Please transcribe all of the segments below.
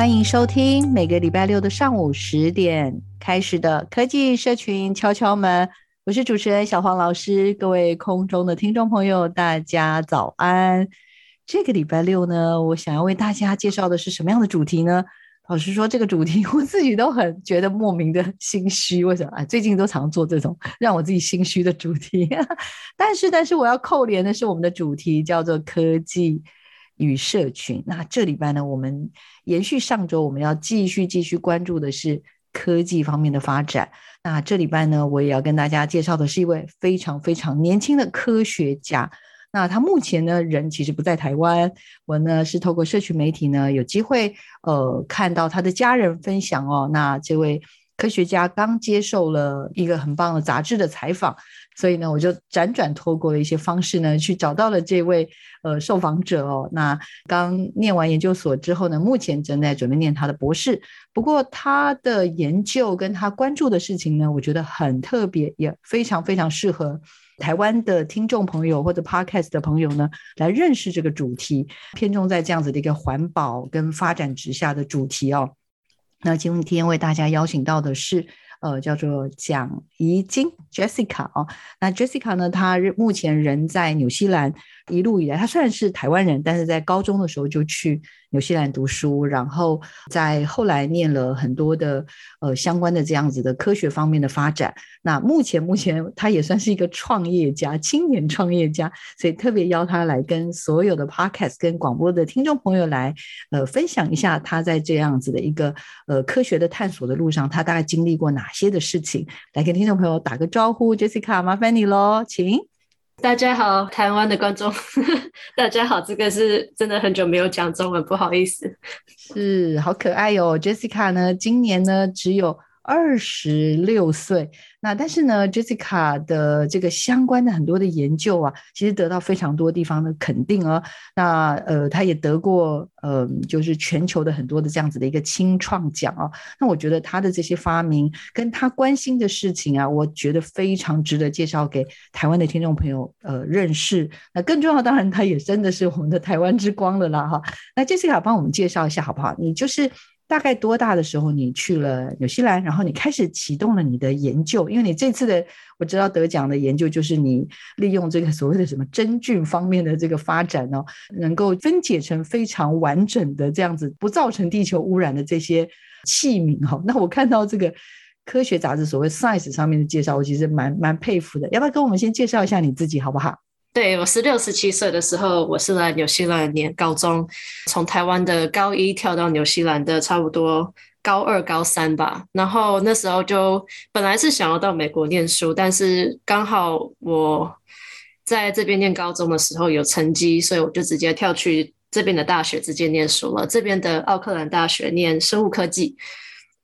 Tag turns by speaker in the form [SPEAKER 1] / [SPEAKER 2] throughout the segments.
[SPEAKER 1] 欢迎收听每个礼拜六的上午十点开始的科技社群敲敲门。我是主持人小黄老师，各位空中的听众朋友，大家早安。这个礼拜六呢，我想要为大家介绍的是什么样的主题呢？老实说，这个主题我自己都很觉得莫名的心虚。为什么啊？最近都常做这种让我自己心虚的主题。但是，但是我要扣连的是我们的主题叫做科技与社群。那这礼拜呢，我们延续上周，我们要继续继续关注的是科技方面的发展。那这礼拜呢，我也要跟大家介绍的是一位非常非常年轻的科学家。那他目前呢，人其实不在台湾。我呢是透过社群媒体呢，有机会呃看到他的家人分享哦。那这位科学家刚接受了一个很棒的杂志的采访，所以呢，我就辗转透过了一些方式呢，去找到了这位呃受访者哦。那刚念完研究所之后呢，目前正在准备念他的博士。不过他的研究跟他关注的事情呢，我觉得很特别，也非常非常适合。台湾的听众朋友或者 Podcast 的朋友呢，来认识这个主题，偏重在这样子的一个环保跟发展之下的主题哦。那今天为大家邀请到的是。呃，叫做蒋怡晶 Jessica 哦，那 Jessica 呢，她目前人在纽西兰，一路以来，他虽然是台湾人，但是在高中的时候就去纽西兰读书，然后在后来念了很多的呃相关的这样子的科学方面的发展。那目前目前他也算是一个创业家，青年创业家，所以特别邀他来跟所有的 Podcast 跟广播的听众朋友来呃分享一下他在这样子的一个呃科学的探索的路上，他大概经历过哪些的事情，来跟听众朋友打个招呼，Jessica，麻烦你喽，请。
[SPEAKER 2] 大家好，台湾的观众，大家好，这个是真的很久没有讲中文，不好意思。
[SPEAKER 1] 是，好可爱哟，Jessica 呢，今年呢只有二十六岁。那但是呢，Jessica 的这个相关的很多的研究啊，其实得到非常多地方的肯定哦。那呃，他也得过呃，就是全球的很多的这样子的一个青创奖哦。那我觉得他的这些发明跟他关心的事情啊，我觉得非常值得介绍给台湾的听众朋友呃认识。那更重要，当然他也真的是我们的台湾之光了啦哈。那 Jessica 帮我们介绍一下好不好？你就是。大概多大的时候你去了纽西兰，然后你开始启动了你的研究？因为你这次的我知道得奖的研究就是你利用这个所谓的什么真菌方面的这个发展哦，能够分解成非常完整的这样子，不造成地球污染的这些器皿哈。那我看到这个科学杂志所谓 Science 上面的介绍，我其实蛮蛮佩服的。要不要跟我们先介绍一下你自己好不好？
[SPEAKER 2] 对，我十六、十七岁的时候，我是来纽西兰念高中，从台湾的高一跳到纽西兰的差不多高二、高三吧。然后那时候就本来是想要到美国念书，但是刚好我在这边念高中的时候有成绩，所以我就直接跳去这边的大学直接念书了。这边的奥克兰大学念生物科技，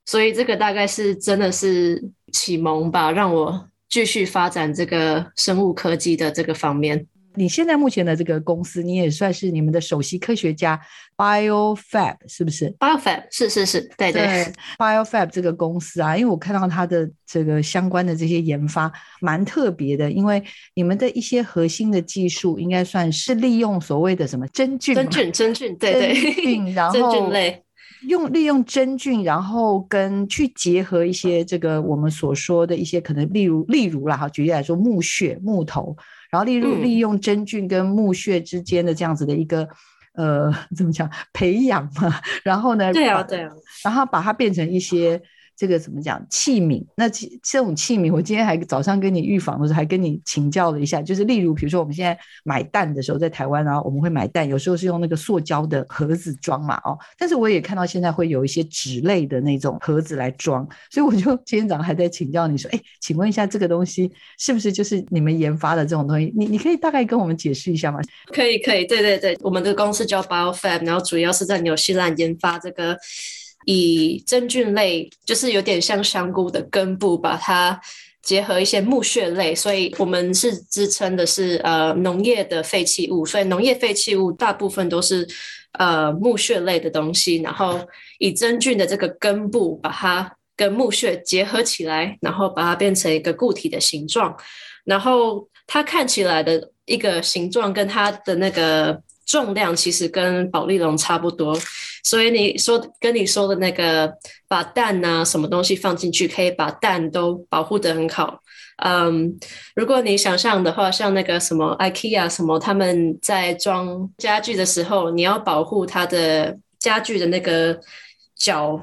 [SPEAKER 2] 所以这个大概是真的是启蒙吧，让我。继续发展这个生物科技的这个方面。
[SPEAKER 1] 你现在目前的这个公司，你也算是你们的首席科学家，BioFab 是不是
[SPEAKER 2] ？BioFab 是是是，对对，对。
[SPEAKER 1] BioFab 这个公司啊，因为我看到它的这个相关的这些研发蛮特别的，因为你们的一些核心的技术应该算是利用所谓的什么真菌？
[SPEAKER 2] 真菌，真菌，对对，
[SPEAKER 1] 真菌，然后真菌类。用利用真菌，然后跟去结合一些这个我们所说的一些可能，例如例如啦哈，举例来说，木屑、木头，然后例如利用真菌跟木屑之间的这样子的一个呃 怎么讲培养嘛，然后呢，
[SPEAKER 2] 对啊对啊，
[SPEAKER 1] 然后把它变成一些。这个怎么讲器皿？那这这种器皿，我今天还早上跟你预防的时候，还跟你请教了一下。就是例如，比如说我们现在买蛋的时候，在台湾啊，我们会买蛋，有时候是用那个塑胶的盒子装嘛，哦。但是我也看到现在会有一些纸类的那种盒子来装，所以我就今天早上还在请教你说，哎，请问一下这个东西是不是就是你们研发的这种东西？你你可以大概跟我们解释一下吗？
[SPEAKER 2] 可以，可以，对对对，我们的公司叫 BioFab，然后主要是在纽西兰研发这个。以真菌类，就是有点像香菇的根部，把它结合一些木屑类，所以我们是支撑的是呃农业的废弃物，所以农业废弃物大部分都是呃木屑类的东西，然后以真菌的这个根部把它跟木屑结合起来，然后把它变成一个固体的形状，然后它看起来的一个形状跟它的那个。重量其实跟保利龙差不多，所以你说跟你说的那个把蛋啊什么东西放进去，可以把蛋都保护得很好。嗯，如果你想象的话，像那个什么 IKEA 什么，他们在装家具的时候，你要保护它的家具的那个角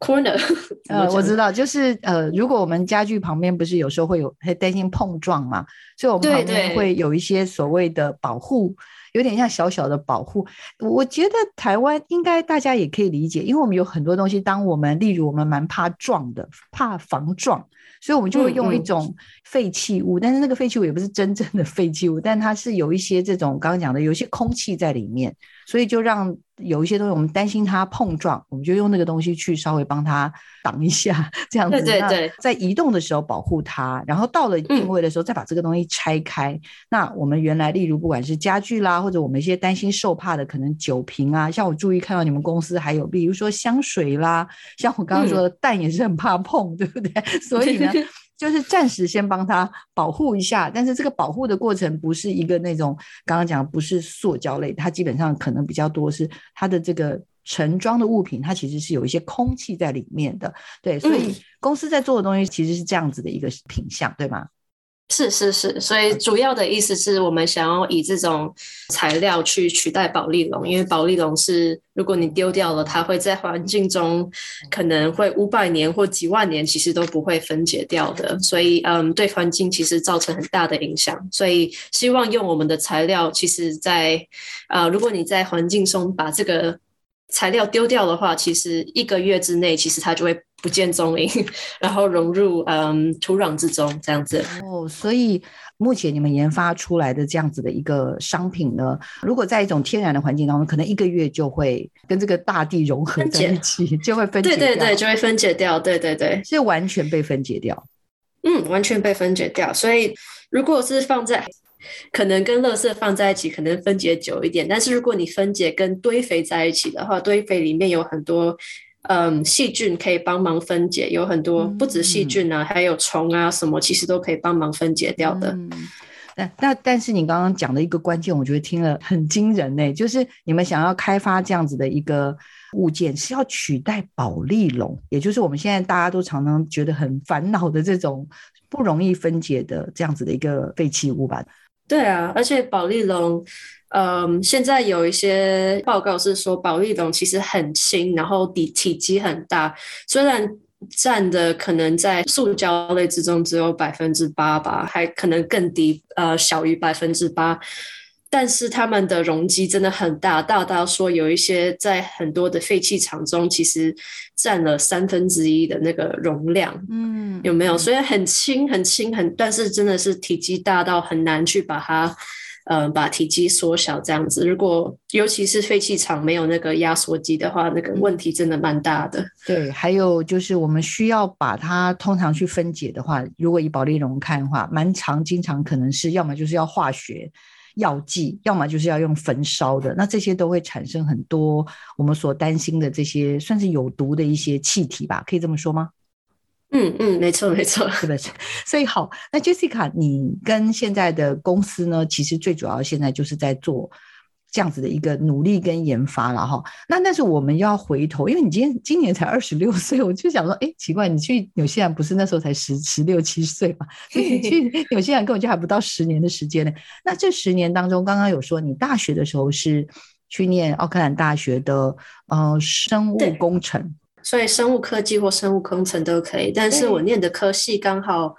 [SPEAKER 2] corner。
[SPEAKER 1] 呃，我知道，就是呃，如果我们家具旁边不是有时候会有会担心碰撞嘛，所以我们旁边会有一些所谓的保护。有点像小小的保护，我觉得台湾应该大家也可以理解，因为我们有很多东西，当我们例如我们蛮怕撞的，怕防撞，所以我们就会用一种废弃物，嗯嗯，但是那个废弃物也不是真正的废弃物，但它是有一些这种刚刚讲的有一些空气在里面，所以就让。有一些东西我们担心它碰撞，我们就用那个东西去稍微帮它挡一下，这样子。对对对，在移动的时候保护它，然后到了定位的时候再把这个东西拆开。嗯、那我们原来例如不管是家具啦，或者我们一些担心受怕的可能酒瓶啊，像我注意看到你们公司还有比如说香水啦，像我刚刚说的蛋也是很怕碰，嗯、对不对？所以呢。就是暂时先帮他保护一下，但是这个保护的过程不是一个那种刚刚讲不是塑胶类，它基本上可能比较多是它的这个盛装的物品，它其实是有一些空气在里面的，对，所以公司在做的东西其实是这样子的一个品相，对吗？
[SPEAKER 2] 是是是，所以主要的意思是我们想要以这种材料去取代保丽龙，因为保丽龙是如果你丢掉了，它会在环境中可能会五百年或几万年，其实都不会分解掉的，所以嗯，对环境其实造成很大的影响。所以希望用我们的材料，其实在呃，如果你在环境中把这个材料丢掉的话，其实一个月之内，其实它就会。不见踪影，然后融入嗯土壤之中，这样子。
[SPEAKER 1] 哦，所以目前你们研发出来的这样子的一个商品呢，如果在一种天然的环境当中，可能一个月就会跟这个大地融合在一起，就会分解掉。
[SPEAKER 2] 对对对，就会分解掉。对对对，
[SPEAKER 1] 是完全被分解掉。
[SPEAKER 2] 嗯，完全被分解掉。所以如果是放在可能跟垃圾放在一起，可能分解久一点。但是如果你分解跟堆肥在一起的话，堆肥里面有很多。嗯，细菌可以帮忙分解，有很多不止细菌啊，嗯、还有虫啊什么，其实都可以帮忙分解掉的。嗯、
[SPEAKER 1] 那那但是你刚刚讲的一个关键，我觉得听了很惊人呢、欸，就是你们想要开发这样子的一个物件，是要取代保利龙，也就是我们现在大家都常常觉得很烦恼的这种不容易分解的这样子的一个废弃物吧？
[SPEAKER 2] 对啊，而且保利龙。嗯，现在有一些报告是说，保利龙其实很轻，然后体体积很大，虽然占的可能在塑胶类之中只有百分之八吧，还可能更低，呃，小于百分之八，但是它们的容积真的很大，大到说有一些在很多的废弃场中，其实占了三分之一的那个容量，嗯，有没有？所以很轻，很轻，很，但是真的是体积大到很难去把它。呃，把体积缩小这样子，如果尤其是废弃场没有那个压缩机的话，那个问题真的蛮大的。
[SPEAKER 1] 对，还有就是我们需要把它通常去分解的话，如果以保利龙看的话，蛮常经常可能是要么就是要化学药剂，要么就是要用焚烧的，那这些都会产生很多我们所担心的这些算是有毒的一些气体吧？可以这么说吗？
[SPEAKER 2] 嗯嗯，没错没错，
[SPEAKER 1] 是不是？所以好，那 Jessica，你跟现在的公司呢，其实最主要现在就是在做这样子的一个努力跟研发了哈。那但是我们要回头，因为你今天今年才二十六 岁，我就想说，哎，奇怪，你去纽西兰不是那时候才十十六七岁嘛？所以你去 纽西兰根本就还不到十年的时间呢。那这十年当中，刚刚有说你大学的时候是。去念奥克兰大学的呃生物工程，
[SPEAKER 2] 所以生物科技或生物工程都可以。但是我念的科系刚好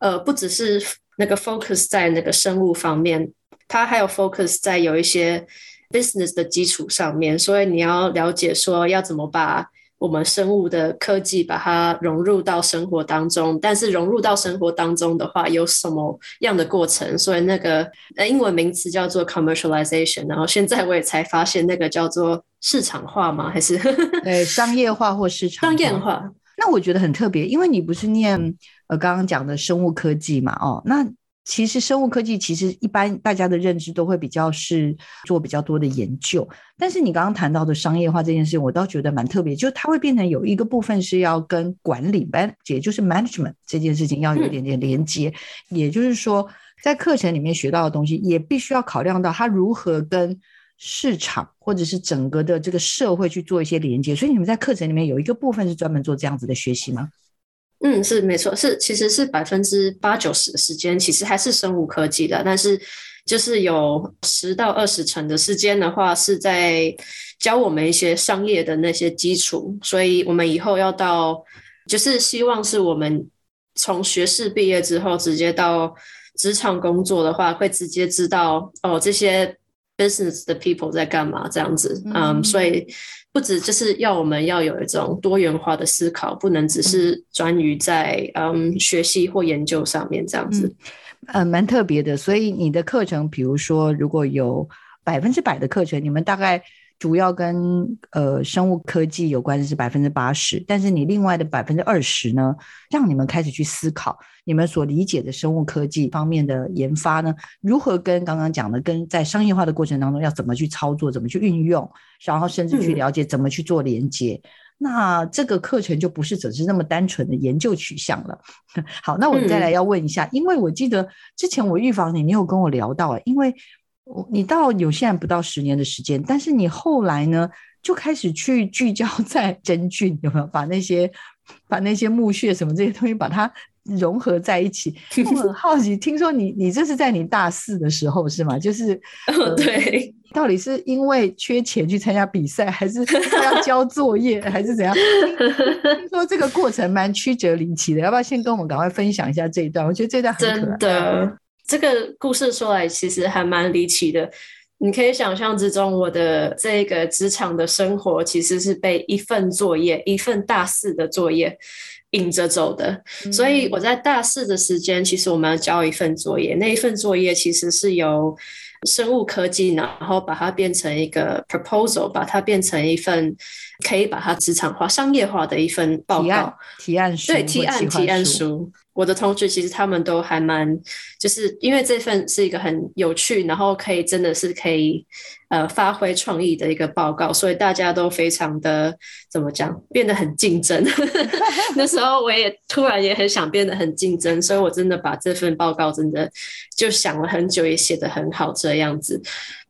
[SPEAKER 2] 呃不只是那个 focus 在那个生物方面，它还有 focus 在有一些 business 的基础上面，所以你要了解说要怎么把。我们生物的科技把它融入到生活当中，但是融入到生活当中的话，有什么样的过程？所以那个呃英文名词叫做 commercialization，然后现在我也才发现那个叫做市场化吗？还是
[SPEAKER 1] 对商业化或市场
[SPEAKER 2] 商业化？
[SPEAKER 1] 那我觉得很特别，因为你不是念呃刚刚讲的生物科技嘛，哦，那。其实生物科技其实一般大家的认知都会比较是做比较多的研究，但是你刚刚谈到的商业化这件事情，我倒觉得蛮特别，就是它会变成有一个部分是要跟管理，也就是 management 这件事情要有一点点连接，也就是说在课程里面学到的东西，也必须要考量到它如何跟市场或者是整个的这个社会去做一些连接，所以你们在课程里面有一个部分是专门做这样子的学习吗？
[SPEAKER 2] 嗯，是没错，是其实是百分之八九十的时间，其实还是生物科技的，但是就是有十到二十成的时间的话，是在教我们一些商业的那些基础，所以我们以后要到，就是希望是我们从学士毕业之后直接到职场工作的话，会直接知道哦这些 business 的 people 在干嘛这样子，嗯，um, 所以。不止就是要我们要有一种多元化的思考，不能只是专于在嗯学习或研究上面这样子，
[SPEAKER 1] 嗯，蛮特别的。所以你的课程，比如说如果有百分之百的课程，你们大概。主要跟呃生物科技有关的是百分之八十，但是你另外的百分之二十呢，让你们开始去思考你们所理解的生物科技方面的研发呢，如何跟刚刚讲的跟在商业化的过程当中要怎么去操作，怎么去运用，然后甚至去了解怎么去做连接。嗯、那这个课程就不是只是那么单纯的研究取向了。好，那我们再来要问一下，嗯、因为我记得之前我预防你，你有跟我聊到啊，因为。你到有现在不到十年的时间，但是你后来呢，就开始去 聚焦在真菌，有没有把那些把那些木屑什么这些东西把它融合在一起？我很好奇，听说你你这是在你大四的时候是吗？就是、
[SPEAKER 2] 呃、对，
[SPEAKER 1] 到底是因为缺钱去参加比赛，还是要 交作业，还是怎样？听说这个过程蛮曲折离奇的，要不要先跟我们赶快分享一下这一段？我觉得这段很可爱。
[SPEAKER 2] 真的。这个故事说来其实还蛮离奇的，你可以想象之中，我的这个职场的生活其实是被一份作业、一份大四的作业引着走的。嗯、所以我在大四的时间，其实我们要交一份作业，那一份作业其实是由生物科技，然后把它变成一个 proposal，把它变成一份可以把它职场化、商业化的一份报告、
[SPEAKER 1] 提案书，
[SPEAKER 2] 对，提案提案书。我的同学其实他们都还蛮，就是因为这份是一个很有趣，然后可以真的是可以呃发挥创意的一个报告，所以大家都非常的怎么讲，变得很竞争。那时候我也突然也很想变得很竞争，所以我真的把这份报告真的就想了很久，也写得很好这样子。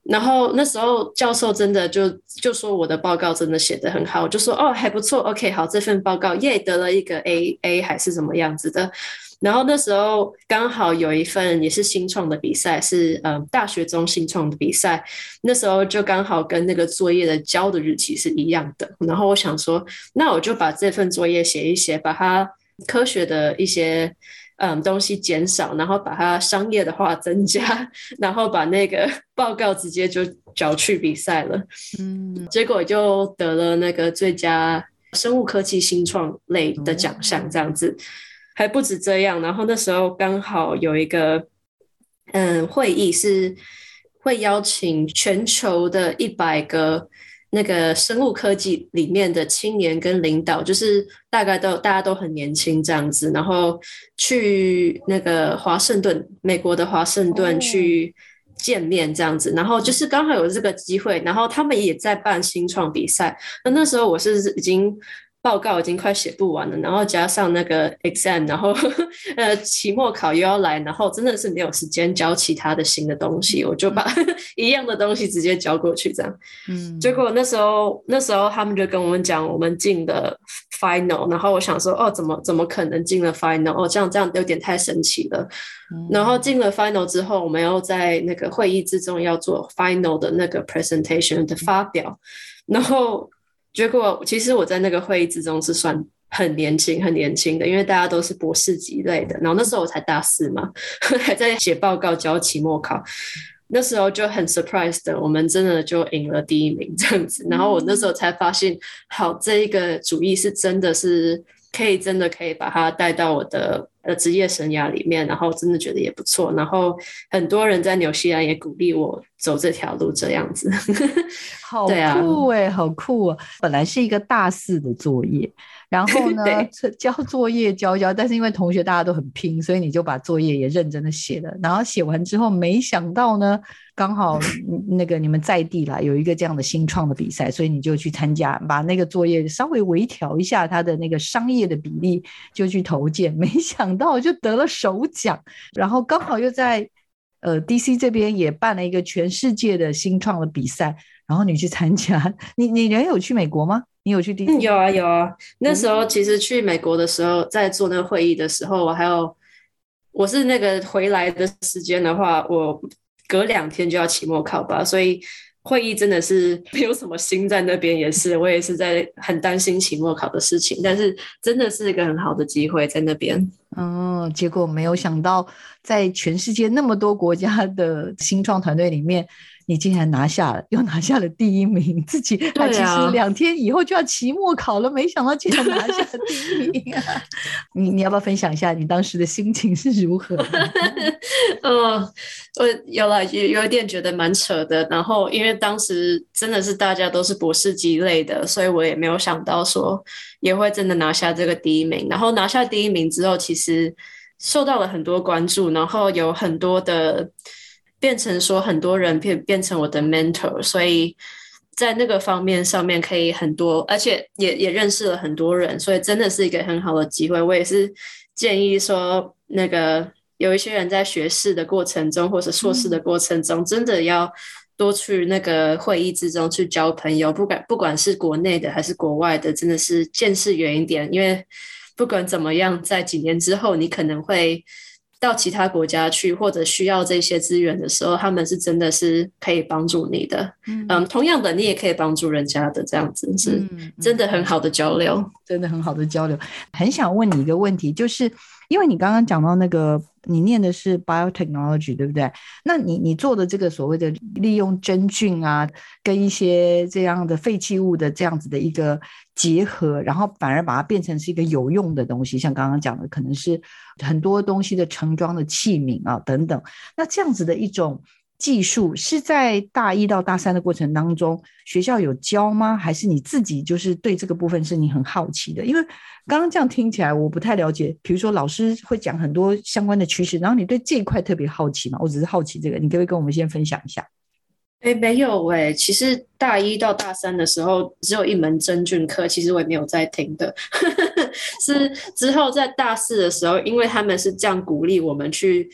[SPEAKER 2] 然后那时候教授真的就就说我的报告真的写得很好，我就说哦还不错，OK 好，这份报告耶得了一个 A A 还是什么样子的。然后那时候刚好有一份也是新创的比赛，是嗯大学中新创的比赛，那时候就刚好跟那个作业的交的日期是一样的。然后我想说，那我就把这份作业写一写，把它科学的一些。嗯，东西减少，然后把它商业的话增加，然后把那个 报告直接就交去比赛了。嗯，结果就得了那个最佳生物科技新创类的奖项，这样子。还不止这样，然后那时候刚好有一个嗯会议是会邀请全球的一百个。那个生物科技里面的青年跟领导，就是大概都大家都很年轻这样子，然后去那个华盛顿，美国的华盛顿去见面这样子，然后就是刚好有这个机会，然后他们也在办新创比赛。那那时候我是已经报告已经快写不完了，然后加上那个 exam，然后 呃期末考又要来，然后真的是没有时间教其他的新的东西，我就把 一样的东西直接交过去，这样。嗯。结果那时候那时候他们就跟我们讲，我们进了 final，然后我想说，哦，怎么怎么可能进了 final？哦，这样这样有点太神奇了。嗯。然后进了 final 之后，我们要在那个会议之中要做 final 的那个 presentation 的发表，然后。结果其实我在那个会议之中是算很年轻、很年轻的，因为大家都是博士级类的。然后那时候我才大四嘛，还在写报告、交期末考。那时候就很 surprised 的，我们真的就赢了第一名这样子。然后我那时候才发现，好，这一个主意是真的是可以，真的可以把它带到我的呃职业生涯里面。然后真的觉得也不错。然后很多人在纽西兰也鼓励我走这条路，这样子。
[SPEAKER 1] 好酷哎、欸，好酷哦！本来是一个大四的作业，然 后呢，交作业交交，但是因为同学大家都很拼，所以你就把作业也认真的写了。然后写完之后，没想到呢，刚好那个你们在地啦有一个这样的新创的比赛，所以你就去参加，把那个作业稍微微调一下它的那个商业的比例，就去投件，没想到就得了首奖，然后刚好又在呃 DC 这边也办了一个全世界的新创的比赛。然后你去参加，你你人有去美国吗？你有去第、
[SPEAKER 2] 嗯？有啊有啊。那时候其实去美国的时候，在做那个会议的时候，我还有我是那个回来的时间的话，我隔两天就要期末考吧，所以会议真的是没有什么心在那边，也是我也是在很担心期末考的事情，但是真的是一个很好的机会在那边。
[SPEAKER 1] 哦，结果没有想到，在全世界那么多国家的新创团队里面。你竟然拿下了，又拿下了第一名，自己他其实两天以后就要期末考了，啊、没想到竟然拿下了第一名，啊。你你要不要分享一下你当时的心情是如何？
[SPEAKER 2] 嗯，我有了，有有一点觉得蛮扯的。然后因为当时真的是大家都是博士级类的，所以我也没有想到说也会真的拿下这个第一名。然后拿下第一名之后，其实受到了很多关注，然后有很多的。变成说很多人变变成我的 mentor，所以在那个方面上面可以很多，而且也也认识了很多人，所以真的是一个很好的机会。我也是建议说，那个有一些人在学士的过程中，或者硕士的过程中，真的要多去那个会议之中去交朋友，不管不管是国内的还是国外的，真的是见识远一点，因为不管怎么样，在几年之后，你可能会。到其他国家去，或者需要这些资源的时候，他们是真的是可以帮助你的。嗯，嗯，同样的，你也可以帮助人家的，这样子是真的很好的交流，
[SPEAKER 1] 嗯嗯，真的很好的交流。很想问你一个问题，就是因为你刚刚讲到那个。你念的是 biotechnology，对不对？那你你做的这个所谓的利用真菌啊，跟一些这样的废弃物的这样子的一个结合，然后反而把它变成是一个有用的东西，像刚刚讲的，可能是很多东西的盛装的器皿啊等等。那这样子的一种。技术是在大一到大三的过程当中，学校有教吗？还是你自己就是对这个部分是你很好奇的？因为刚刚这样听起来我不太了解。比如说老师会讲很多相关的趋势，然后你对这一块特别好奇嘛？我只是好奇这个，你可不可以跟我们先分享一下？
[SPEAKER 2] 哎，没有哎，其实大一到大三的时候只有一门真菌课，其实我也没有在听的。是之后在大四的时候，因为他们是这样鼓励我们去。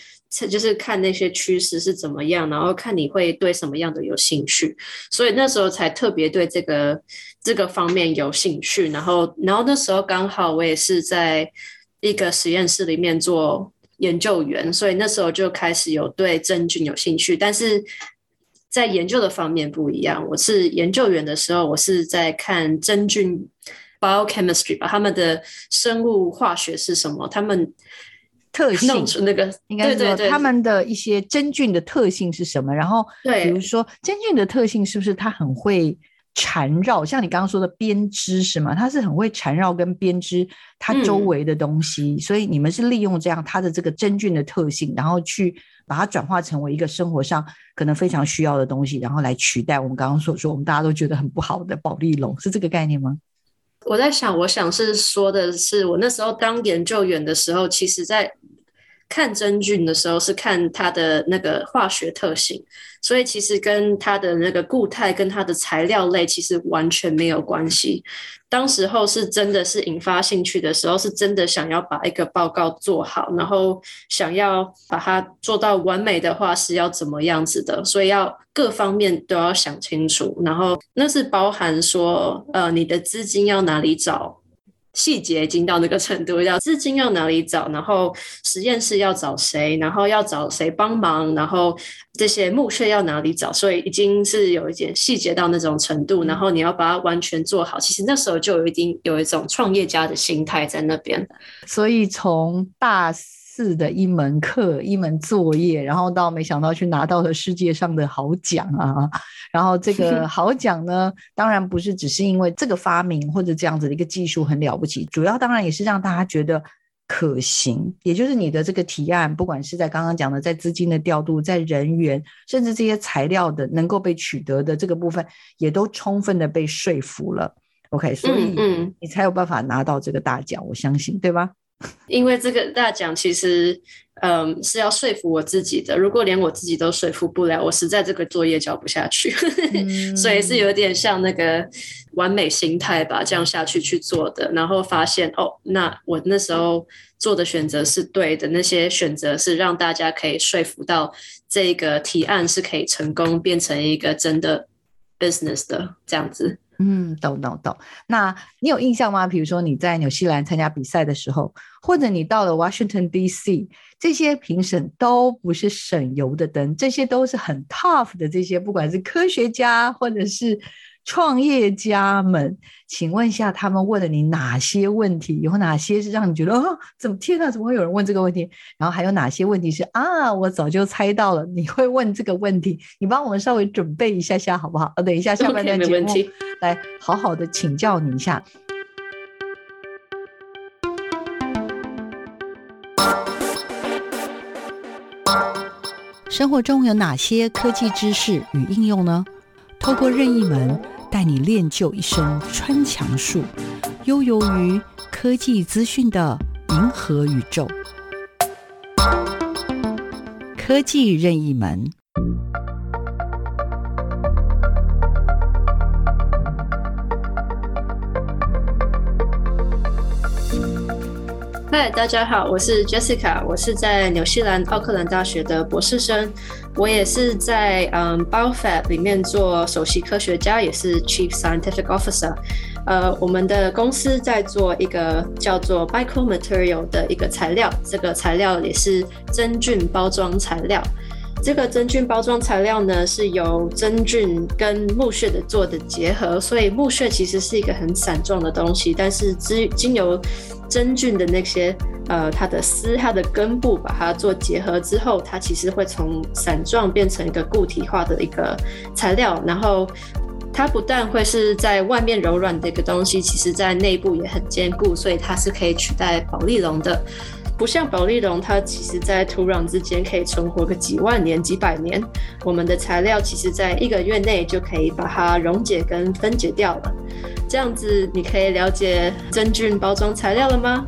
[SPEAKER 2] 就是看那些趋势是怎么样，然后看你会对什么样的有兴趣，所以那时候才特别对这个这个方面有兴趣。然后，然后那时候刚好我也是在一个实验室里面做研究员，所以那时候就开始有对真菌有兴趣。但是在研究的方面不一样，我是研究员的时候，我是在看真菌 biochemistry 吧，他们的生物化学是什么，他们。
[SPEAKER 1] 特性
[SPEAKER 2] 那个
[SPEAKER 1] 应该是说他们的一些真菌的特性是什么？然后，对比如说真菌的特性是不是它很会缠绕？像你刚刚说的编织是吗？它是很会缠绕跟编织它周围的东西，所以你们是利用这样它的这个真菌的特性，然后去把它转化成为一个生活上可能非常需要的东西，然后来取代我们刚刚所说我们大家都觉得很不好的保利龙，是这个概念吗？
[SPEAKER 2] 我在想，我想是说的是，我那时候当研究员的时候，其实在看真菌的时候是看它的那个化学特性，所以其实跟它的那个固态跟它的材料类其实完全没有关系。当时候是真的是引发兴趣的时候，是真的想要把一个报告做好，然后想要把它做到完美的话是要怎么样子的，所以要各方面都要想清楚，然后那是包含说，呃，你的资金要哪里找。细节已经到那个程度，要资金要哪里找，然后实验室要找谁，然后要找谁帮忙，然后这些木屑要哪里找，所以已经是有一点细节到那种程度，然后你要把它完全做好。其实那时候就有一定有一种创业家的心态在那边，
[SPEAKER 1] 所以从大。四的一门课，一门作业，然后到没想到去拿到了世界上的好奖啊！然后这 个好奖呢，当然不是只是因为这个发明或者这样子的一个技术很了不起，主要当然也是让大家觉得可行，也就是你的这个提案，不管是在刚刚讲的在资金的调度，在人员，甚至这些材料的能够被取得的这个部分，也都充分的被说服了。OK，所以你才有办法拿到这个大奖，我相信，对吧？
[SPEAKER 2] 因为这个大奖其实，嗯，是要说服我自己的。如果连我自己都说服不了，我实在这个作业交不下去。嗯、所以是有点像那个完美心态吧，这样下去去做的。然后发现哦，那我那时候做的选择是对的，那些选择是让大家可以说服到这个提案是可以成功变成一个真的 business 的这样子。
[SPEAKER 1] 嗯，懂懂懂。那你有印象吗？比如说你在纽西兰参加比赛的时候，或者你到了 Washington DC，这些评审都不是省油的灯，这些都是很 tough 的。这些不管是科学家或者是。创业家们，请问一下，他们问了你哪些问题？有哪些是让你觉得哦，怎么天哪，怎么会有人问这个问题？然后还有哪些问题是啊，我早就猜到了你会问这个问题？你帮我们稍微准备一下下好不好？呃，等一下下半段节目，okay, 来好好的请教你一下。生活中有哪些科技知识与应用呢？透过任意门。带你练就一身穿墙术，悠游于科技资讯的银河宇宙。科技任意门。
[SPEAKER 2] 嗨，大家好，我是 Jessica，我是在纽西兰奥克兰大学的博士生，我也是在嗯 BioFab 里面做首席科学家，也是 Chief Scientific Officer。呃，我们的公司在做一个叫做 Biomaterial 的一个材料，这个材料也是真菌包装材料。这个真菌包装材料呢，是由真菌跟木屑的做的结合，所以木屑其实是一个很散状的东西，但是经经由真菌的那些呃，它的丝、它的根部把它做结合之后，它其实会从散状变成一个固体化的一个材料。然后它不但会是在外面柔软的一个东西，其实在内部也很坚固，所以它是可以取代保丽龙的。不像保丽龙，它其实在土壤之间可以存活个几万年、几百年。我们的材料其实在一个月内就可以把它溶解跟分解掉了。这样子，你可以了解真菌包装材料了
[SPEAKER 1] 吗？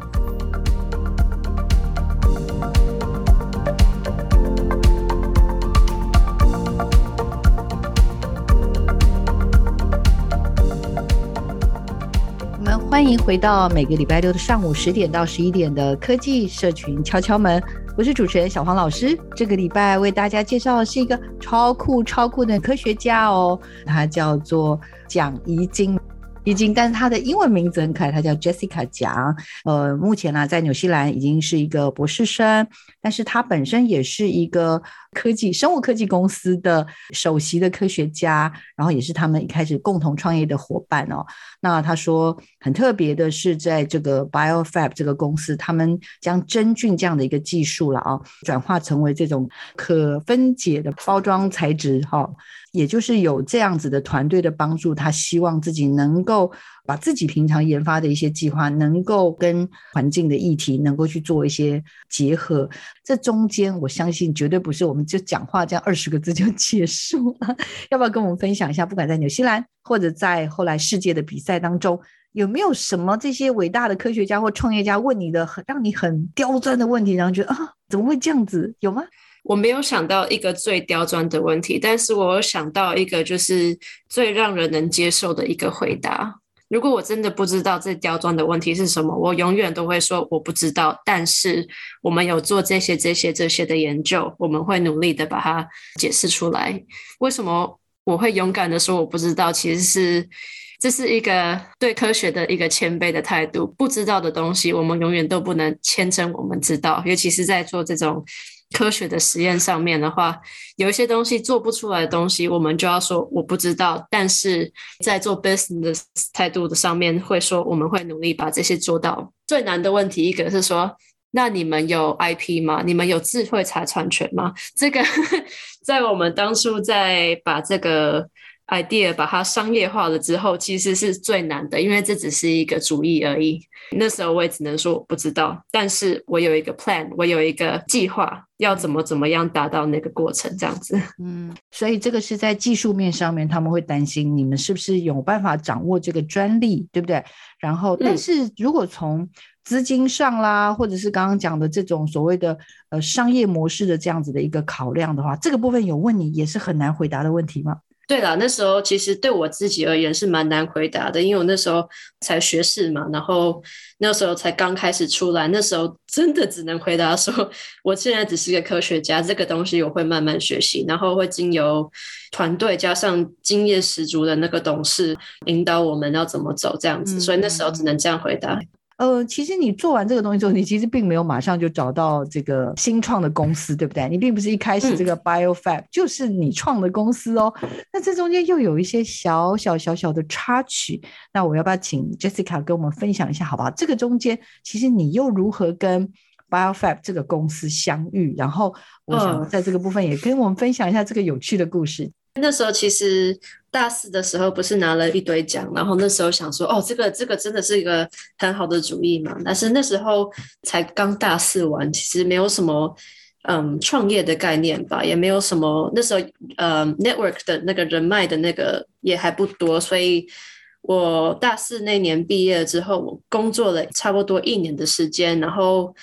[SPEAKER 1] 欢迎回到每个礼拜六的上午十点到十一点的科技社群敲敲门，我是主持人小黄老师。这个礼拜为大家介绍的是一个超酷超酷的科学家哦，他叫做蒋怡晶。已经，但是他的英文名字很可爱，他叫 Jessica 蒋。呃，目前呢、在纽西兰已经是一个博士生，但是他本身也是一个科技生物科技公司的首席的科学家，然后也是他们一开始共同创业的伙伴哦。那他说很特别的是，在这个 BioFab 这个公司，他们将真菌这样的一个技术了啊，转化成为这种可分解的包装材质哈。也就是有这样子的团队的帮助，他希望自己能够把自己平常研发的一些计划，能够跟环境的议题能够去做一些结合。这中间，我相信绝对不是我们就讲话这样二十个字就结束了。要不要跟我们分享一下？不管在纽西兰或者在后来世界的比赛当中，有没有什么这些伟大的科学家或创业家问你的很让你很刁钻的问题，然后觉得啊，怎么会这样子？有吗？
[SPEAKER 2] 我没有想到一个最刁钻的问题，但是我想到一个就是最让人能接受的一个回答。如果我真的不知道这刁钻的问题是什么，我永远都会说我不知道。但是我们有做这些、这些、这些的研究，我们会努力的把它解释出来。为什么我会勇敢的说我不知道？其实是这是一个对科学的一个谦卑的态度。不知道的东西，我们永远都不能谦称我们知道，尤其是在做这种。科学的实验上面的话，有一些东西做不出来的东西，我们就要说我不知道。但是在做 business 态度的上面，会说我们会努力把这些做到。最难的问题一个是说，那你们有 IP 吗？你们有智慧财产权吗？这个 在我们当初在把这个。Idea 把它商业化了之后，其实是最难的，因为这只是一个主意而已。那时候我也只能说我不知道，但是我有一个 plan，我有一个计划，要怎么怎么样达到那个过程，这样子。
[SPEAKER 1] 嗯，所以这个是在技术面上面，他们会担心你们是不是有办法掌握这个专利，对不对？然后，但是如果从资金上啦，或者是刚刚讲的这种所谓的呃商业模式的这样子的一个考量的话，这个部分有问你也是很难回答的问题吗？
[SPEAKER 2] 对了，那时候其实对我自己而言是蛮难回答的，因为我那时候才学士嘛，然后那时候才刚开始出来，那时候真的只能回答说，我现在只是个科学家，这个东西我会慢慢学习，然后会经由团队加上经验十足的那个董事引导我们要怎么走这样子，所以那时候只能这样回答。
[SPEAKER 1] 呃，其实你做完这个东西之后，你其实并没有马上就找到这个新创的公司，对不对？你并不是一开始这个 BioFab、嗯、就是你创的公司哦。那这中间又有一些小小小小的插曲，那我要不要请 Jessica 跟我们分享一下，好不好？这个中间其实你又如何跟 BioFab 这个公司相遇？然后我想在这个部分也跟我们分享一下这个有趣的故事。
[SPEAKER 2] 那时候其实大四的时候不是拿了一堆奖，然后那时候想说，哦，这个这个真的是一个很好的主意嘛。但是那时候才刚大四完，其实没有什么嗯创业的概念吧，也没有什么那时候呃 network 的那个人脉的那个也还不多，所以我大四那年毕业之后，我工作了差不多一年的时间，然后。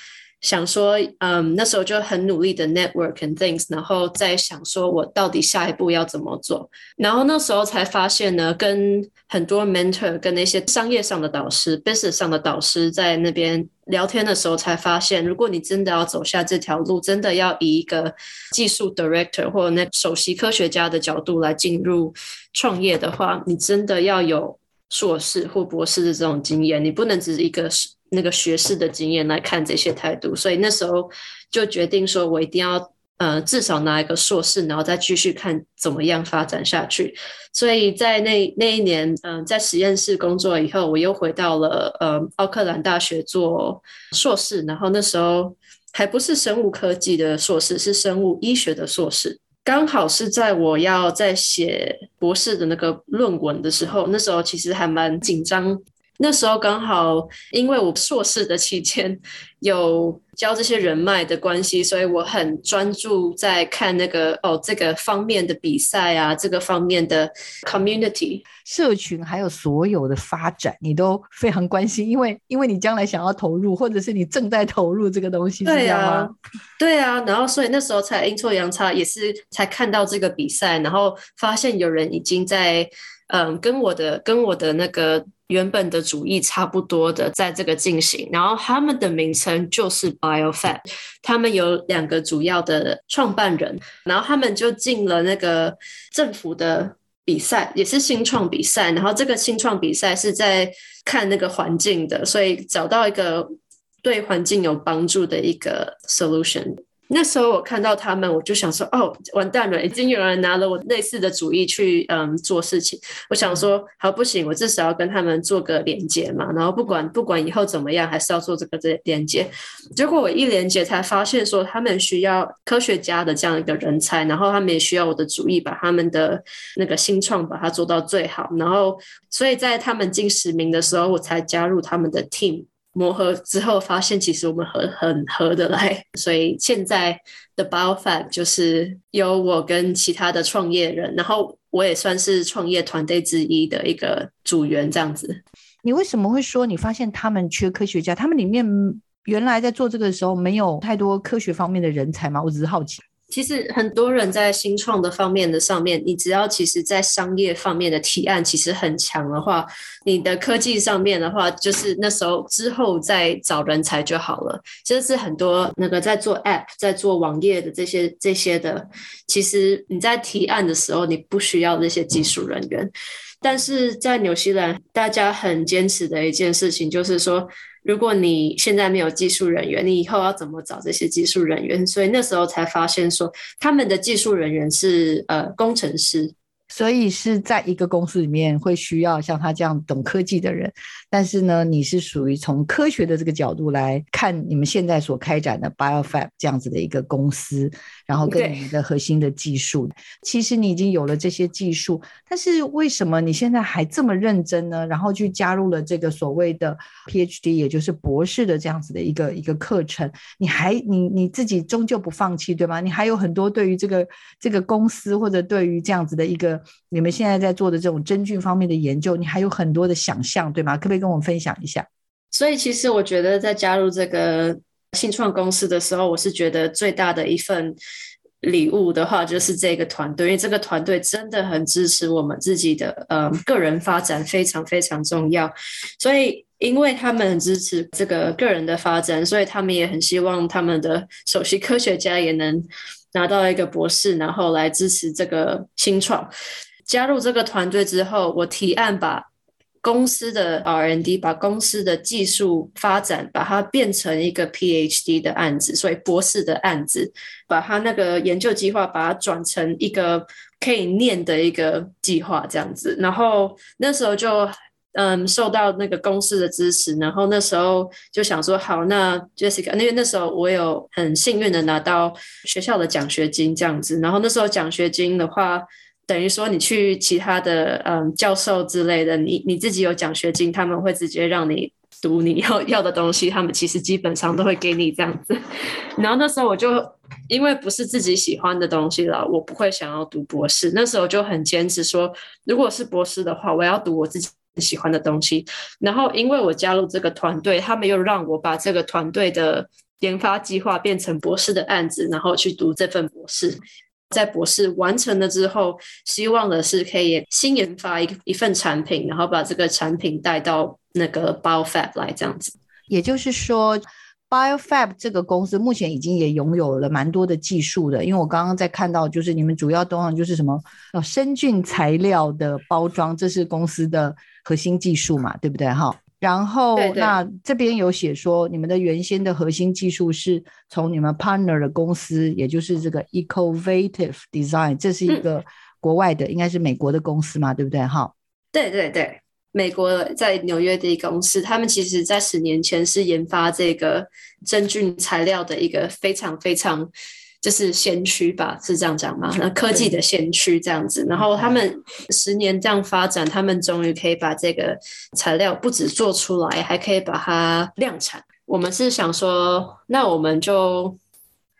[SPEAKER 2] 想说，嗯，那时候就很努力的 network and things，然后再想说我到底下一步要怎么做，然后那时候才发现呢，跟很多 mentor 跟那些商业上的导师、business 上的导师在那边聊天的时候，才发现，如果你真的要走下这条路，真的要以一个技术 director 或者那首席科学家的角度来进入创业的话，你真的要有硕士或博士的这种经验，你不能只是一个。那个学士的经验来看这些态度，所以那时候就决定说，我一定要呃至少拿一个硕士，然后再继续看怎么样发展下去。所以在那那一年，嗯、在实验室工作以后，我又回到了呃奥克兰大学做硕士，然后那时候还不是生物科技的硕士，是生物医学的硕士。刚好是在我要在写博士的那个论文的时候，那时候其实还蛮紧张。那时候刚好，因为我硕士的期间有交这些人脉的关系，所以我很专注在看那个哦这个方面的比赛啊，这个方面的 community
[SPEAKER 1] 社群，还有所有的发展，你都非常关心，因为因为你将来想要投入，或者是你正在投入这个东西，
[SPEAKER 2] 对
[SPEAKER 1] 啊，
[SPEAKER 2] 对啊，然后所以那时候才阴错阳差，也是才看到这个比赛，然后发现有人已经在嗯跟我的跟我的那个。原本的主意差不多的，在这个进行，然后他们的名称就是 BioFab，他们有两个主要的创办人，然后他们就进了那个政府的比赛，也是新创比赛，然后这个新创比赛是在看那个环境的，所以找到一个对环境有帮助的一个 solution。那时候我看到他们，我就想说，哦，完蛋了，已经有人拿了我类似的主意去嗯做事情。我想说，好不行，我至少要跟他们做个连接嘛。然后不管不管以后怎么样，还是要做这个这连接。结果我一连接才发现说，他们需要科学家的这样一个人才，然后他们也需要我的主意，把他们的那个新创把它做到最好。然后，所以在他们进十名的时候，我才加入他们的 team。磨合之后，发现其实我们很很合得来，所以现在的 BioFab 就是由我跟其他的创业人，然后我也算是创业团队之一的一个组员这样子。
[SPEAKER 1] 你为什么会说你发现他们缺科学家？他们里面原来在做这个的时候没有太多科学方面的人才吗？我只是好奇。
[SPEAKER 2] 其实很多人在新创的方面的上面，你只要其实在商业方面的提案其实很强的话，你的科技上面的话，就是那时候之后再找人才就好了。其实是很多那个在做 App、在做网页的这些这些的，其实你在提案的时候，你不需要那些技术人员。但是在纽西兰，大家很坚持的一件事情就是说，如果你现在没有技术人员，你以后要怎么找这些技术人员？所以那时候才发现说，他们的技术人员是呃工程师。
[SPEAKER 1] 所以是在一个公司里面会需要像他这样懂科技的人，但是呢，你是属于从科学的这个角度来看你们现在所开展的 BioFab 这样子的一个公司，然后跟你们的核心的技术，其实你已经有了这些技术，但是为什么你现在还这么认真呢？然后去加入了这个所谓的 PhD，也就是博士的这样子的一个一个课程，你还你你自己终究不放弃，对吗？你还有很多对于这个这个公司或者对于这样子的一个。你们现在在做的这种真菌方面的研究，你还有很多的想象，对吗？可不可以跟我们分享一下？
[SPEAKER 2] 所以，其实我觉得在加入这个新创公司的时候，我是觉得最大的一份礼物的话，就是这个团队，因为这个团队真的很支持我们自己的呃个人发展，非常非常重要。所以，因为他们很支持这个个人的发展，所以他们也很希望他们的首席科学家也能。拿到一个博士，然后来支持这个新创。加入这个团队之后，我提案把公司的 R&D，把公司的技术发展，把它变成一个 PhD 的案子，所以博士的案子，把他那个研究计划，把它转成一个可以念的一个计划，这样子。然后那时候就。嗯，受到那个公司的支持，然后那时候就想说，好，那 Jessica，因为那时候我有很幸运的拿到学校的奖学金这样子，然后那时候奖学金的话，等于说你去其他的嗯教授之类的，你你自己有奖学金，他们会直接让你读你要要的东西，他们其实基本上都会给你这样子。然后那时候我就因为不是自己喜欢的东西了，我不会想要读博士，那时候就很坚持说，如果是博士的话，我要读我自己。喜欢的东西，然后因为我加入这个团队，他们又让我把这个团队的研发计划变成博士的案子，然后去读这份博士。在博士完成了之后，希望的是可以新研发一一份产品，然后把这个产品带到那个 BioFab 来这样子。
[SPEAKER 1] 也就是说。BioFab 这个公司目前已经也拥有了蛮多的技术的，因为我刚刚在看到，就是你们主要都用就是什么呃生菌材料的包装，这是公司的核心技术嘛，对不对？哈，然后那这边有写说，你们的原先的核心技术是从你们 partner 的公司，也就是这个 Ecovative Design，这是一个国外的，应该是美国的公司嘛，对不对？哈，
[SPEAKER 2] 对对对。美国在纽约的一个公司，他们其实在十年前是研发这个真菌材料的一个非常非常就是先驱吧，是这样讲吗？那科技的先驱这样子，然后他们十年这样发展，他们终于可以把这个材料不止做出来，还可以把它量产。我们是想说，那我们就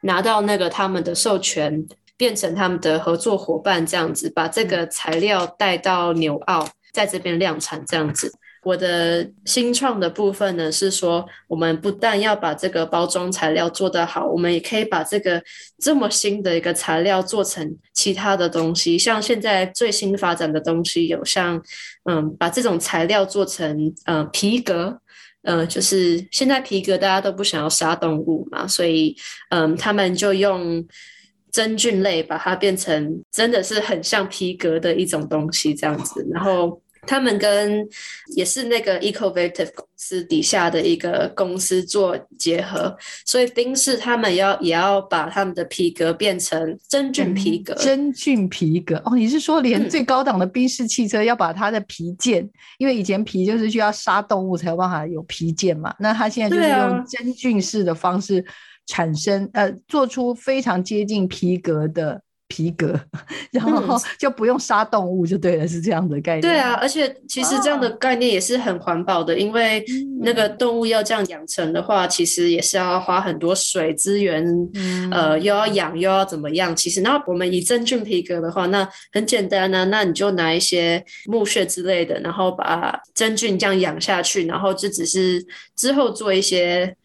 [SPEAKER 2] 拿到那个他们的授权，变成他们的合作伙伴，这样子把这个材料带到纽澳。在这边量产这样子，我的新创的部分呢是说，我们不但要把这个包装材料做得好，我们也可以把这个这么新的一个材料做成其他的东西。像现在最新发展的东西有像，嗯，把这种材料做成呃皮革，呃，就是现在皮革大家都不想要杀动物嘛，所以嗯，他们就用。真菌类把它变成真的是很像皮革的一种东西这样子，然后他们跟也是那个 Ecovative 公司底下的一个公司做结合，所以宾士他们要也要把他们的皮革变成真菌皮革。
[SPEAKER 1] 嗯、真菌皮革哦，你是说连最高档的宾士汽车要把它的皮件，嗯、因为以前皮就是需要杀动物才有办法有皮件嘛，那他现在就是用真菌式的方式。产生呃，做出非常接近皮革的皮革，然后就不用杀动物就对了，是这样的概念。
[SPEAKER 2] 对啊，而且其实这样的概念也是很环保的，因为那个动物要这样养成的话，其实也是要花很多水资源，呃，又要养又要怎么样？其实，那我们以真菌皮革的话，那很简单呢，那你就拿一些木屑之类的，然后把真菌这样养下去，然后就只是之后做一些。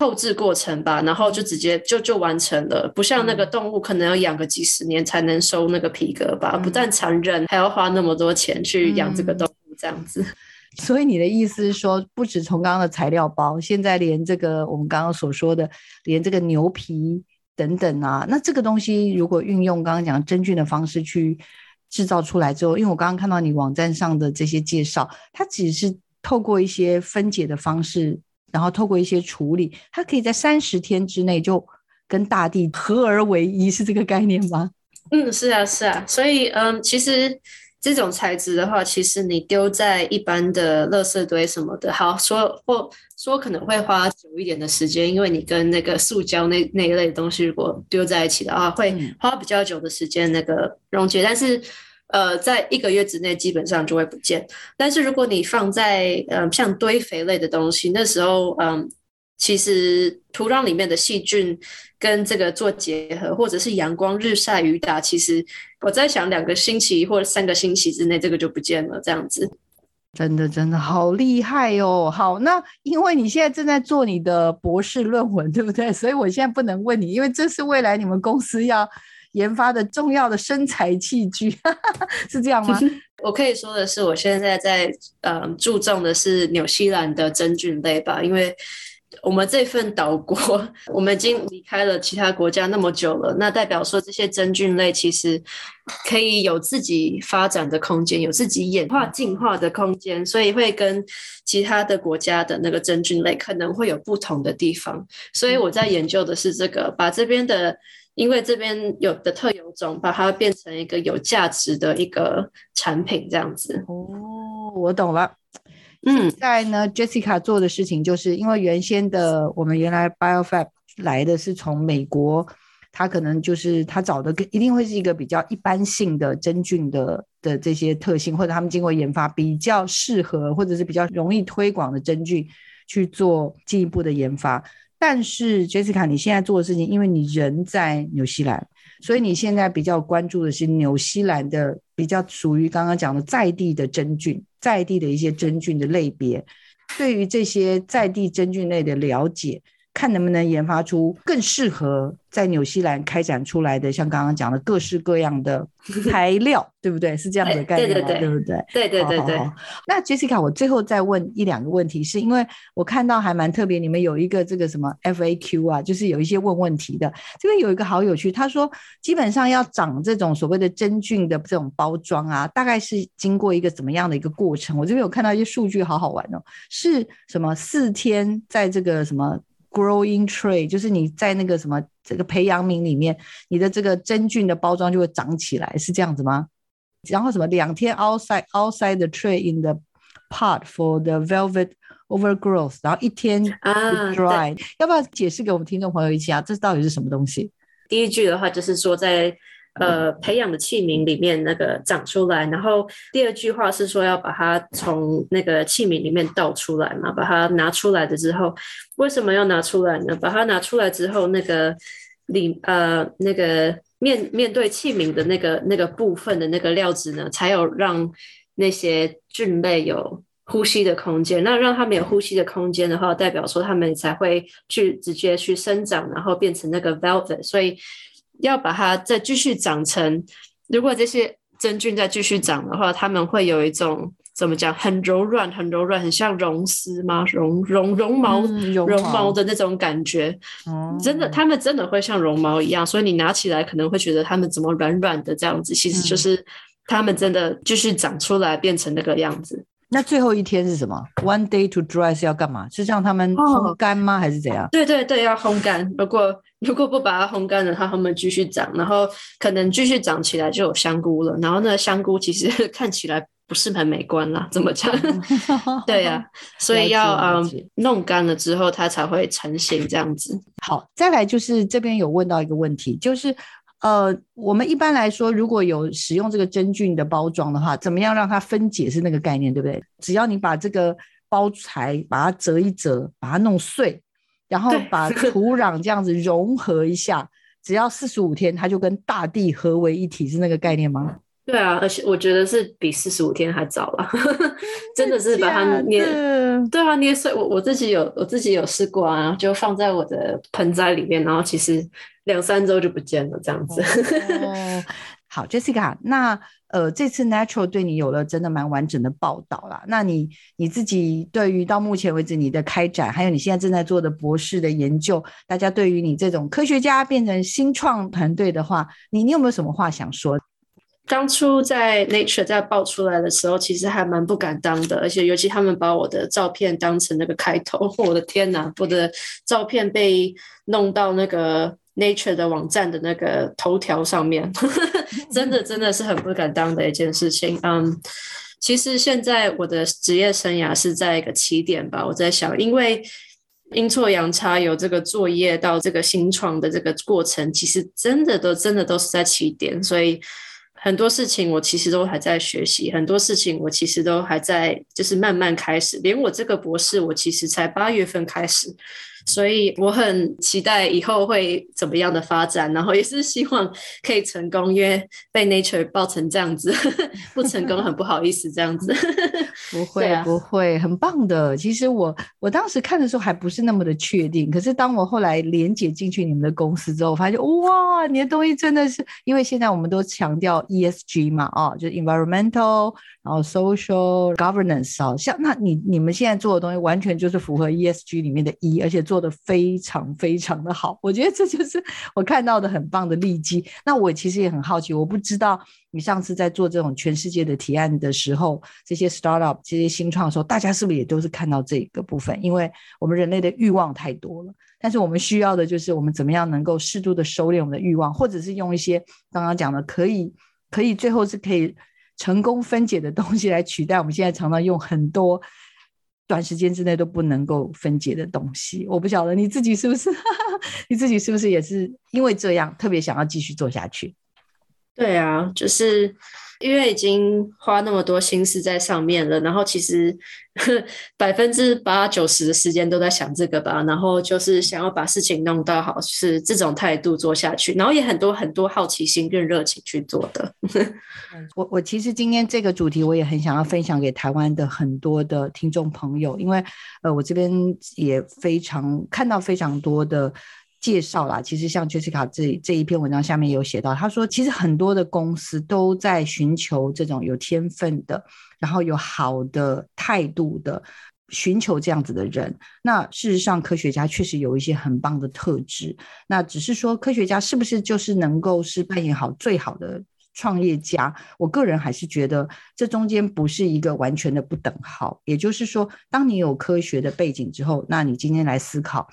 [SPEAKER 2] 后制过程吧，然后就直接就就完成了，不像那个动物可能要养个几十年才能收那个皮革吧，嗯、不但残忍，还要花那么多钱去养这个动物，这样子、嗯。
[SPEAKER 1] 所以你的意思是说，不止从刚刚的材料包，现在连这个我们刚刚所说的，连这个牛皮等等啊，那这个东西如果运用刚刚讲真菌的方式去制造出来之后，因为我刚刚看到你网站上的这些介绍，它只是透过一些分解的方式。然后透过一些处理，它可以在三十天之内就跟大地合而为一，是这个概念吗？
[SPEAKER 2] 嗯，是啊，是啊。所以，嗯，其实这种材质的话，其实你丢在一般的垃圾堆什么的，好说或说可能会花久一点的时间，因为你跟那个塑胶那那一类的东西如果丢在一起的话，会花比较久的时间那个溶解，但是。呃，在一个月之内基本上就会不见。但是如果你放在嗯、呃、像堆肥类的东西，那时候嗯、其实土壤里面的细菌跟这个做结合，或者是阳光日晒雨打，其实我在想两个星期或者三个星期之内，这个就不见了。这样子，
[SPEAKER 1] 真的真的好厉害哦！好，那因为你现在正在做你的博士论文，对不对？所以我现在不能问你，因为这是未来你们公司要。研发的重要的生财器具 是这样吗？
[SPEAKER 2] 我可以说的是，我现在在呃注重的是纽西兰的真菌类吧，因为我们这份岛国，我们已经离开了其他国家那么久了，那代表说这些真菌类其实可以有自己发展的空间，有自己演化进化的空间，所以会跟其他的国家的那个真菌类可能会有不同的地方，所以我在研究的是这个，把这边的。因为这边有的特有种，把它变成一个有价值的一个产品，这样子。
[SPEAKER 1] 哦，我懂了。嗯，现在呢，Jessica 做的事情，就是因为原先的我们原来 BioFab 来的是从美国，他可能就是他找的一定会是一个比较一般性的真菌的的这些特性，或者他们经过研发比较适合，或者是比较容易推广的真菌去做进一步的研发。但是，Jessica，你现在做的事情，因为你人在纽西兰，所以你现在比较关注的是纽西兰的比较属于刚刚讲的在地的真菌，在地的一些真菌的类别，对于这些在地真菌类的了解。看能不能研发出更适合在纽西兰开展出来的，像刚刚讲的各式各样的材料，对不对？是这样的 概念，对，对，对，对不对？
[SPEAKER 2] 对对对对。
[SPEAKER 1] 那 Jessica，我最后再问一两个问题，是因为我看到还蛮特别，你们有一个这个什么 FAQ 啊，就是有一些问问题的。这边有一个好有趣，他说基本上要长这种所谓的真菌的这种包装啊，大概是经过一个怎么样的一个过程？我这边有看到一些数据，好好玩哦，是什么四天在这个什么？Growing tray 就是你在那个什么这个培养皿里面，你的这个真菌的包装就会长起来，是这样子吗？然后什么两天 outside outside the tray in the pot for the velvet overgrowth，然后一天 dry，、啊、要不要解释给我们听众朋友一下，这到底是什么东西？
[SPEAKER 2] 第一句的话就是说在。呃，培养的器皿里面那个长出来，然后第二句话是说要把它从那个器皿里面倒出来嘛，把它拿出来的之后，为什么要拿出来呢？把它拿出来之后，那个里呃那个面面对器皿的那个那个部分的那个料子呢，才有让那些菌类有呼吸的空间。那让它们有呼吸的空间的话，代表说它们才会去直接去生长，然后变成那个 velvet，所以。要把它再继续长成，如果这些真菌再继续长的话，它们会有一种怎么讲，很柔软、很柔软，很像绒丝吗？绒绒绒毛、绒毛的那种感觉。嗯，真的，它们真的会像绒毛一样，所以你拿起来可能会觉得它们怎么软软的这样子，其实就是它们真的继续长出来变成那个样子。
[SPEAKER 1] 那最后一天是什么？One day to dry 是要干嘛？是让他们烘干吗？哦、还是怎样？
[SPEAKER 2] 对对对，要烘干。如果如果不把它烘干了，它后面继续长，然后可能继续长起来就有香菇了。然后那香菇其实看起来不是很美观啦，怎么讲？对呀、啊，所以要嗯弄干了之后，它才会成型这样子。
[SPEAKER 1] 好，再来就是这边有问到一个问题，就是。呃，我们一般来说，如果有使用这个真菌的包装的话，怎么样让它分解是那个概念，对不对？只要你把这个包材把它折一折，把它弄碎，然后把土壤这样子融合一下，只要四十五天，它就跟大地合为一体，是那个概念吗？
[SPEAKER 2] 对啊，而且我觉得是比四十五天还早了，真的是把它捏，对啊，捏碎。我我自己有我自己有试过啊，就放在我的盆栽里面，然后其实两三周就不见了，这样子。
[SPEAKER 1] 哦，好，Jessica，那呃，这次 Natural 对你有了真的蛮完整的报道啦。那你你自己对于到目前为止你的开展，还有你现在正在做的博士的研究，大家对于你这种科学家变成新创团队的话，你你有没有什么话想说？
[SPEAKER 2] 当初在 Nature 在爆出来的时候，其实还蛮不敢当的，而且尤其他们把我的照片当成那个开头，我的天哪，我的照片被弄到那个 Nature 的网站的那个头条上面，真的真的是很不敢当的一件事情。嗯，其实现在我的职业生涯是在一个起点吧，我在想，因为阴错阳差有这个作业到这个新创的这个过程，其实真的都真的都是在起点，所以。很多事情我其实都还在学习，很多事情我其实都还在就是慢慢开始。连我这个博士，我其实才八月份开始。所以我很期待以后会怎么样的发展，然后也是希望可以成功，因为被 Nature 爆成这样子，不成功很不好意思这样子。
[SPEAKER 1] 不会、啊、不会，很棒的。其实我我当时看的时候还不是那么的确定，可是当我后来连接进去你们的公司之后，我发现哇，你的东西真的是，因为现在我们都强调 ESG 嘛，哦，就是 environmental，然后 social governance 好，像那你你们现在做的东西完全就是符合 ESG 里面的 E，而且做。做的非常非常的好，我觉得这就是我看到的很棒的利基。那我其实也很好奇，我不知道你上次在做这种全世界的提案的时候，这些 startup 这些新创的时候，大家是不是也都是看到这个部分？因为我们人类的欲望太多了，但是我们需要的就是我们怎么样能够适度的收敛我们的欲望，或者是用一些刚刚讲的可以可以最后是可以成功分解的东西来取代我们现在常常用很多。短时间之内都不能够分解的东西，我不晓得你自己是不是，你自己是不是也是因为这样特别想要继续做下去？
[SPEAKER 2] 对啊，就是。因为已经花那么多心思在上面了，然后其实百分之八九十的时间都在想这个吧，然后就是想要把事情弄到好，是这种态度做下去，然后也很多很多好奇心跟热情去做的。
[SPEAKER 1] 我我其实今天这个主题我也很想要分享给台湾的很多的听众朋友，因为呃我这边也非常看到非常多的。介绍啦，其实像 Jessica 这这一篇文章下面有写到，他说其实很多的公司都在寻求这种有天分的，然后有好的态度的，寻求这样子的人。那事实上，科学家确实有一些很棒的特质。那只是说，科学家是不是就是能够是扮演好最好的创业家？我个人还是觉得这中间不是一个完全的不等号。也就是说，当你有科学的背景之后，那你今天来思考。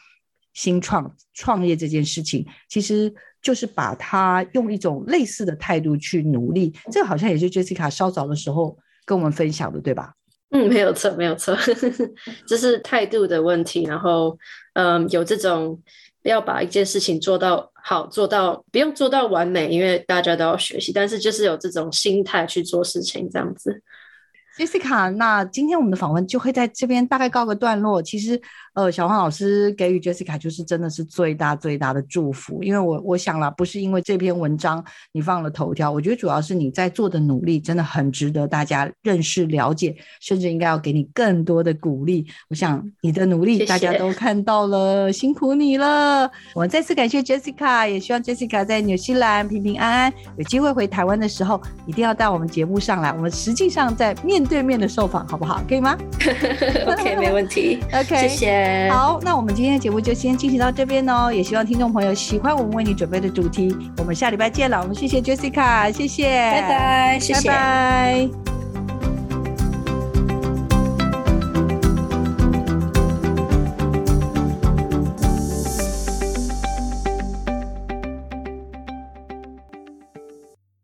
[SPEAKER 1] 新创创业这件事情，其实就是把它用一种类似的态度去努力。这个好像也是 Jessica 稍早的时候跟我们分享的，对吧？
[SPEAKER 2] 嗯，没有错，没有错，这是态度的问题。然后，嗯，有这种要把一件事情做到好，做到不用做到完美，因为大家都要学习，但是就是有这种心态去做事情，这样子。
[SPEAKER 1] Jessica，那今天我们的访问就会在这边大概告个段落。其实，呃，小黄老师给予 Jessica 就是真的是最大最大的祝福，因为我我想了，不是因为这篇文章你放了头条，我觉得主要是你在做的努力真的很值得大家认识了解，甚至应该要给你更多的鼓励。我想你的努力大家都看到了，谢谢，辛苦你了。我们再次感谢 Jessica，也希望 Jessica 在纽西兰平平安安，有机会回台湾的时候一定要到我们节目上来。我们实际上在面。对面的受访好不好？可以吗？
[SPEAKER 2] OK，没问题。
[SPEAKER 1] OK，
[SPEAKER 2] 谢谢谢。
[SPEAKER 1] 好，那我们今天的节目就先进行到这边哦。也希望听众朋友喜欢我们为你准备的主题。我们下礼拜见了。我们谢谢 Jessica，谢谢，
[SPEAKER 2] 拜拜，谢谢，拜拜。